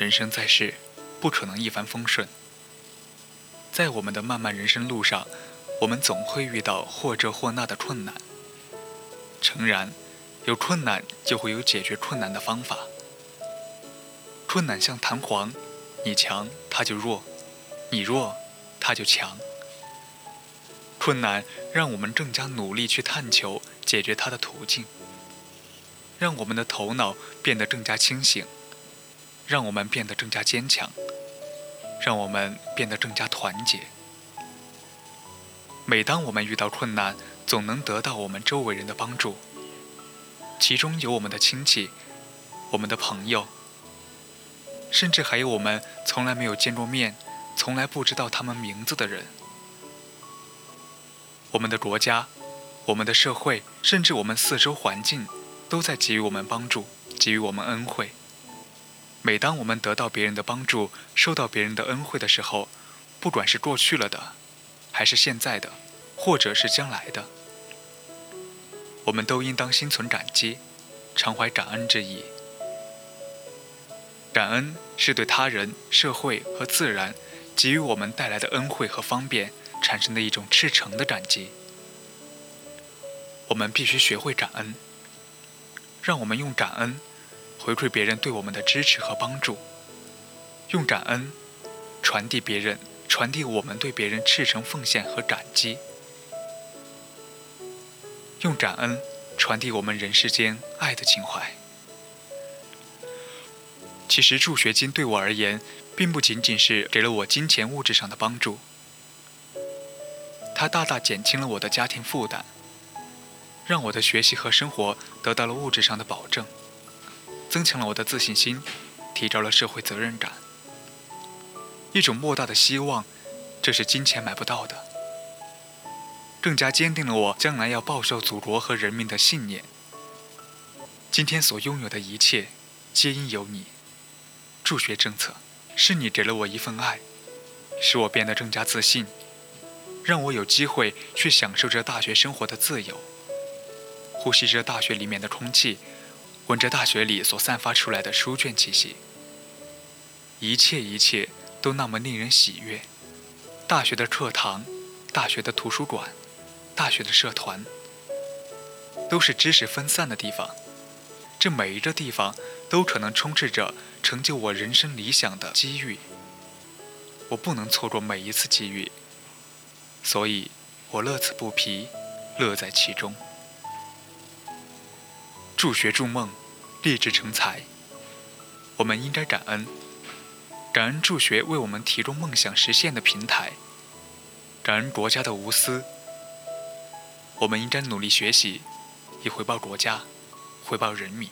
人生在世，不可能一帆风顺。在我们的漫漫人生路上，我们总会遇到或这或那的困难。诚然，有困难就会有解决困难的方法。困难像弹簧，你强它就弱，你弱它就强。困难让我们更加努力去探求解决它的途径，让我们的头脑变得更加清醒。让我们变得更加坚强，让我们变得更加团结。每当我们遇到困难，总能得到我们周围人的帮助，其中有我们的亲戚、我们的朋友，甚至还有我们从来没有见过面、从来不知道他们名字的人。我们的国家、我们的社会，甚至我们四周环境，都在给予我们帮助，给予我们恩惠。每当我们得到别人的帮助、受到别人的恩惠的时候，不管是过去了的，还是现在的，或者是将来的，我们都应当心存感激，常怀感恩之意。感恩是对他人、社会和自然给予我们带来的恩惠和方便产生的一种赤诚的感激。我们必须学会感恩，让我们用感恩。回馈别人对我们的支持和帮助，用感恩传递别人，传递我们对别人赤诚奉献和感激，用感恩传递我们人世间爱的情怀。其实助学金对我而言，并不仅仅是给了我金钱物质上的帮助，它大大减轻了我的家庭负担，让我的学习和生活得到了物质上的保证。增强了我的自信心，提高了社会责任感，一种莫大的希望，这是金钱买不到的。更加坚定了我将来要报效祖国和人民的信念。今天所拥有的一切，皆因有你。助学政策，是你给了我一份爱，使我变得更加自信，让我有机会去享受着大学生活的自由，呼吸着大学里面的空气。闻着大学里所散发出来的书卷气息，一切一切都那么令人喜悦。大学的课堂，大学的图书馆，大学的社团，都是知识分散的地方。这每一个地方都可能充斥着成就我人生理想的机遇。我不能错过每一次机遇，所以我乐此不疲，乐在其中。助学助梦。立志成才，我们应该感恩，感恩助学为我们提供梦想实现的平台，感恩国家的无私。我们应该努力学习，以回报国家，回报人民。